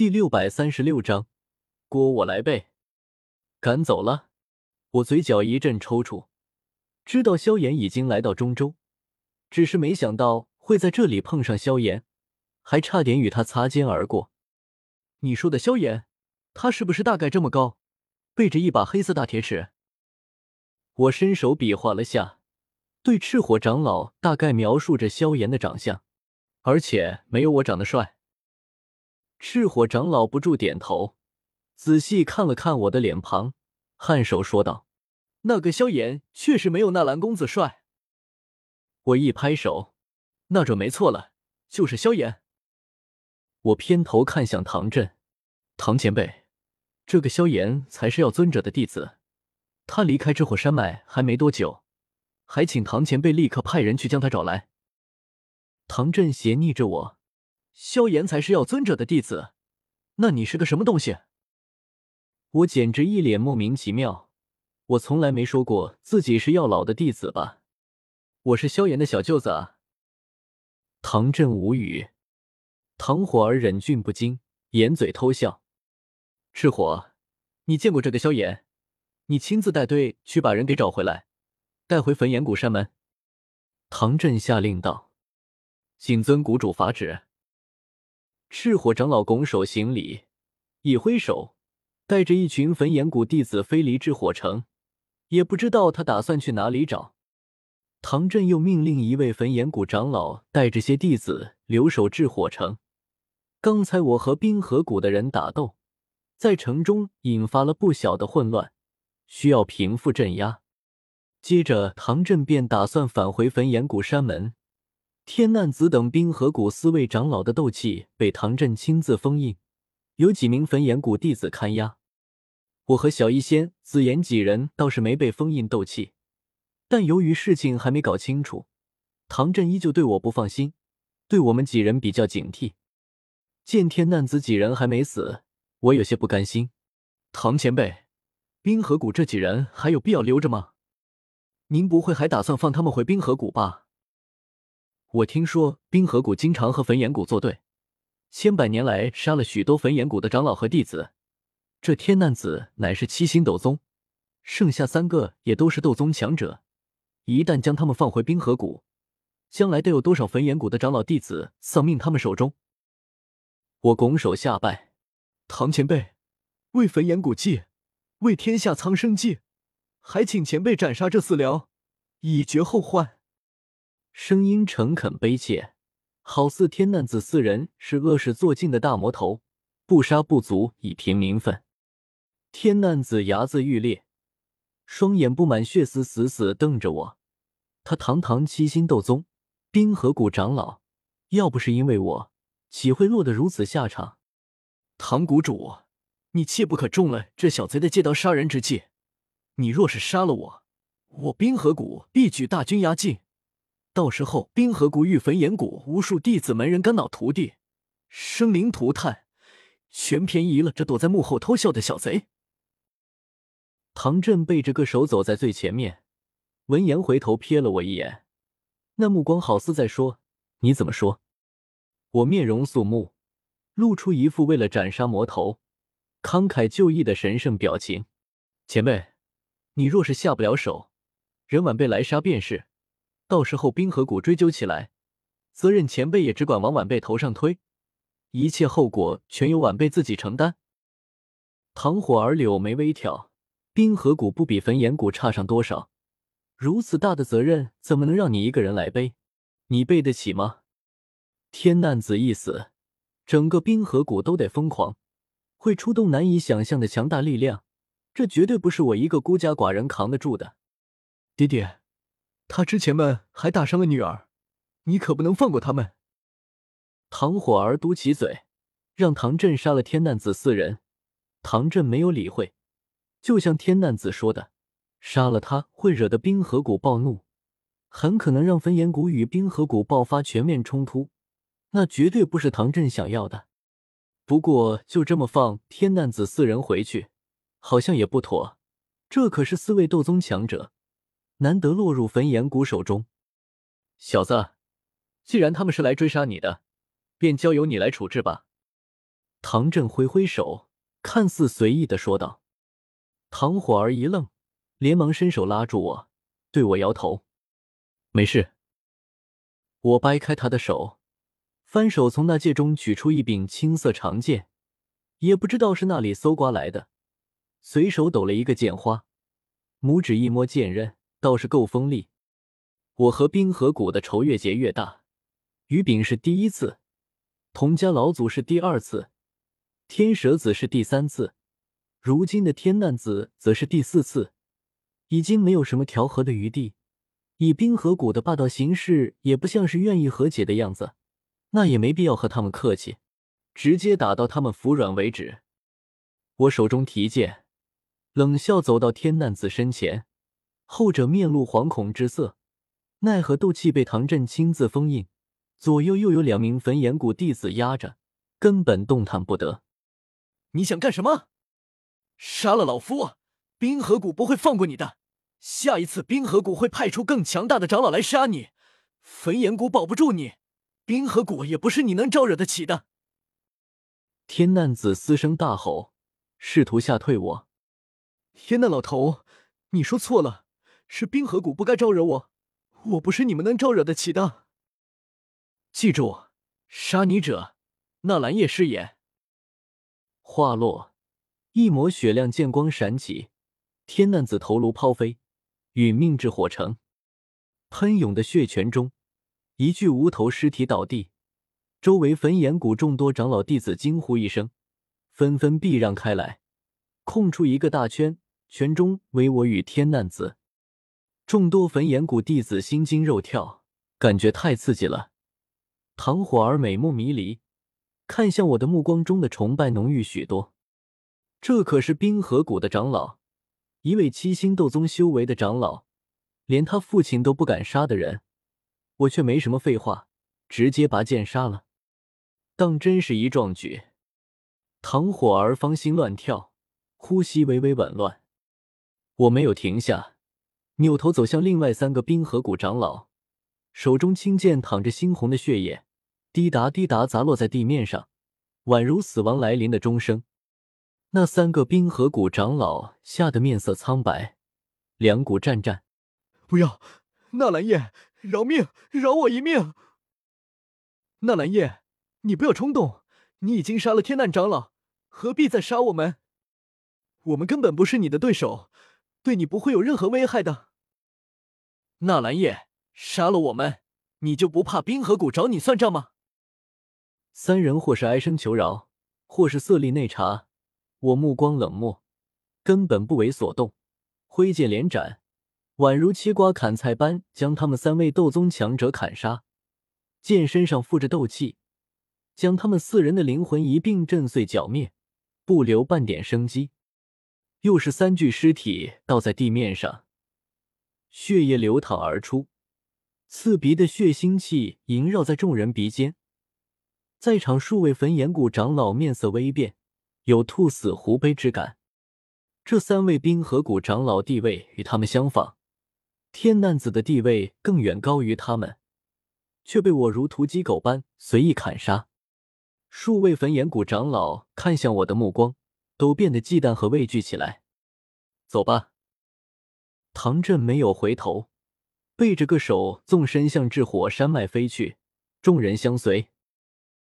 第六百三十六章，锅我来背。赶走了，我嘴角一阵抽搐，知道萧炎已经来到中州，只是没想到会在这里碰上萧炎，还差点与他擦肩而过。你说的萧炎，他是不是大概这么高，背着一把黑色大铁尺？我伸手比划了下，对赤火长老大概描述着萧炎的长相，而且没有我长得帅。赤火长老不住点头，仔细看了看我的脸庞，颔首说道：“那个萧炎确实没有纳兰公子帅。”我一拍手：“那准没错了，就是萧炎。”我偏头看向唐振，唐前辈，这个萧炎才是药尊者的弟子，他离开这火山脉还没多久，还请唐前辈立刻派人去将他找来。唐振斜睨着我。萧炎才是药尊者的弟子，那你是个什么东西？我简直一脸莫名其妙。我从来没说过自己是药老的弟子吧？我是萧炎的小舅子啊！唐振无语，唐火儿忍俊不禁，掩嘴偷笑。赤火，你见过这个萧炎？你亲自带队去把人给找回来，带回焚炎谷山门。唐振下令道：“谨遵谷主法旨。”赤火长老拱手行礼，一挥手，带着一群焚炎谷弟子飞离至火城。也不知道他打算去哪里找。唐振又命令一位焚炎谷长老带着些弟子留守至火城。刚才我和冰河谷的人打斗，在城中引发了不小的混乱，需要平复镇压。接着，唐振便打算返回焚炎谷山门。天难子等冰河谷四位长老的斗气被唐振亲自封印，有几名焚炎谷弟子看押。我和小医仙、紫妍几人倒是没被封印斗气，但由于事情还没搞清楚，唐振依旧对我不放心，对我们几人比较警惕。见天难子几人还没死，我有些不甘心。唐前辈，冰河谷这几人还有必要留着吗？您不会还打算放他们回冰河谷吧？我听说冰河谷经常和焚炎谷作对，千百年来杀了许多焚炎谷的长老和弟子。这天难子乃是七星斗宗，剩下三个也都是斗宗强者。一旦将他们放回冰河谷，将来得有多少焚炎谷的长老弟子丧命他们手中？我拱手下拜，唐前辈，为焚炎谷祭，为天下苍生祭，还请前辈斩杀这四僚，以绝后患。声音诚恳悲切，好似天难子四人是恶事做尽的大魔头，不杀不足以平民愤。天难子牙眦欲裂，双眼布满血丝，死死瞪着我。他堂堂七星斗宗，冰河谷长老，要不是因为我，岂会落得如此下场？唐谷主，你切不可中了这小贼的借刀杀人之计。你若是杀了我，我冰河谷必举大军压境。到时候，冰河谷与焚炎谷无数弟子门人肝脑涂地，生灵涂炭，全便宜了这躲在幕后偷笑的小贼。唐振背着个手走在最前面，闻言回头瞥了我一眼，那目光好似在说：“你怎么说？”我面容肃穆，露出一副为了斩杀魔头，慷慨就义的神圣表情。前辈，你若是下不了手，任晚辈来杀便是。到时候冰河谷追究起来，责任前辈也只管往晚辈头上推，一切后果全由晚辈自己承担。唐火儿柳眉微挑，冰河谷不比焚炎谷差上多少，如此大的责任怎么能让你一个人来背？你背得起吗？天难子一死，整个冰河谷都得疯狂，会出动难以想象的强大力量，这绝对不是我一个孤家寡人扛得住的。爹爹。他之前们还打伤了女儿，你可不能放过他们。唐火儿嘟起嘴，让唐振杀了天难子四人。唐振没有理会，就像天难子说的，杀了他会惹得冰河谷暴怒，很可能让焚炎谷与冰河谷爆发全面冲突，那绝对不是唐振想要的。不过就这么放天难子四人回去，好像也不妥，这可是四位斗宗强者。难得落入焚炎谷手中，小子，既然他们是来追杀你的，便交由你来处置吧。唐振挥挥手，看似随意的说道。唐火儿一愣，连忙伸手拉住我，对我摇头：“没事。”我掰开他的手，翻手从那戒中取出一柄青色长剑，也不知道是哪里搜刮来的，随手抖了一个剑花，拇指一摸剑刃，倒是够锋利。我和冰河谷的仇越结越大，于炳是第一次，童家老祖是第二次，天蛇子是第三次，如今的天难子则是第四次，已经没有什么调和的余地。以冰河谷的霸道行事，也不像是愿意和解的样子，那也没必要和他们客气，直接打到他们服软为止。我手中提剑，冷笑走到天难子身前，后者面露惶恐之色。奈何斗气被唐振亲自封印，左右又有两名焚炎谷弟子压着，根本动弹不得。你想干什么？杀了老夫，冰河谷不会放过你的。下一次冰河谷会派出更强大的长老来杀你，焚炎谷保不住你，冰河谷也不是你能招惹得起的。天难子嘶声大吼，试图吓退我。天难老头，你说错了，是冰河谷不该招惹我。我不是你们能招惹得起的。记住，杀你者，纳兰叶师也。话落，一抹雪亮剑光闪起，天难子头颅抛飞，殒命至火城。喷涌的血泉中，一具无头尸体倒地，周围焚炎谷众多长老弟子惊呼一声，纷纷避让开来，空出一个大圈，圈中唯我与天难子。众多焚炎谷弟子心惊肉跳，感觉太刺激了。唐火儿美目迷离，看向我的目光中的崇拜浓郁许多。这可是冰河谷的长老，一位七星斗宗修为的长老，连他父亲都不敢杀的人，我却没什么废话，直接拔剑杀了。当真是一壮举。唐火儿芳心乱跳，呼吸微微紊乱。我没有停下。扭头走向另外三个冰河谷长老，手中青剑淌着猩红的血液，滴答滴答砸落在地面上，宛如死亡来临的钟声。那三个冰河谷长老吓得面色苍白，两股战战。不要，纳兰叶，饶命，饶我一命！纳兰叶，你不要冲动，你已经杀了天难长老，何必再杀我们？我们根本不是你的对手，对你不会有任何危害的。纳兰叶杀了我们，你就不怕冰河谷找你算账吗？三人或是哀声求饶，或是色厉内查。我目光冷漠，根本不为所动，挥剑连斩，宛如切瓜砍菜般将他们三位斗宗强者砍杀。剑身上附着斗气，将他们四人的灵魂一并震碎剿灭，不留半点生机。又是三具尸体倒在地面上。血液流淌而出，刺鼻的血腥气萦绕在众人鼻尖。在场数位焚炎谷长老面色微变，有兔死狐悲之感。这三位冰河谷长老地位与他们相仿，天难子的地位更远高于他们，却被我如屠鸡狗般随意砍杀。数位焚炎谷长老看向我的目光都变得忌惮和畏惧起来。走吧。唐振没有回头，背着个手纵身向至火山脉飞去，众人相随。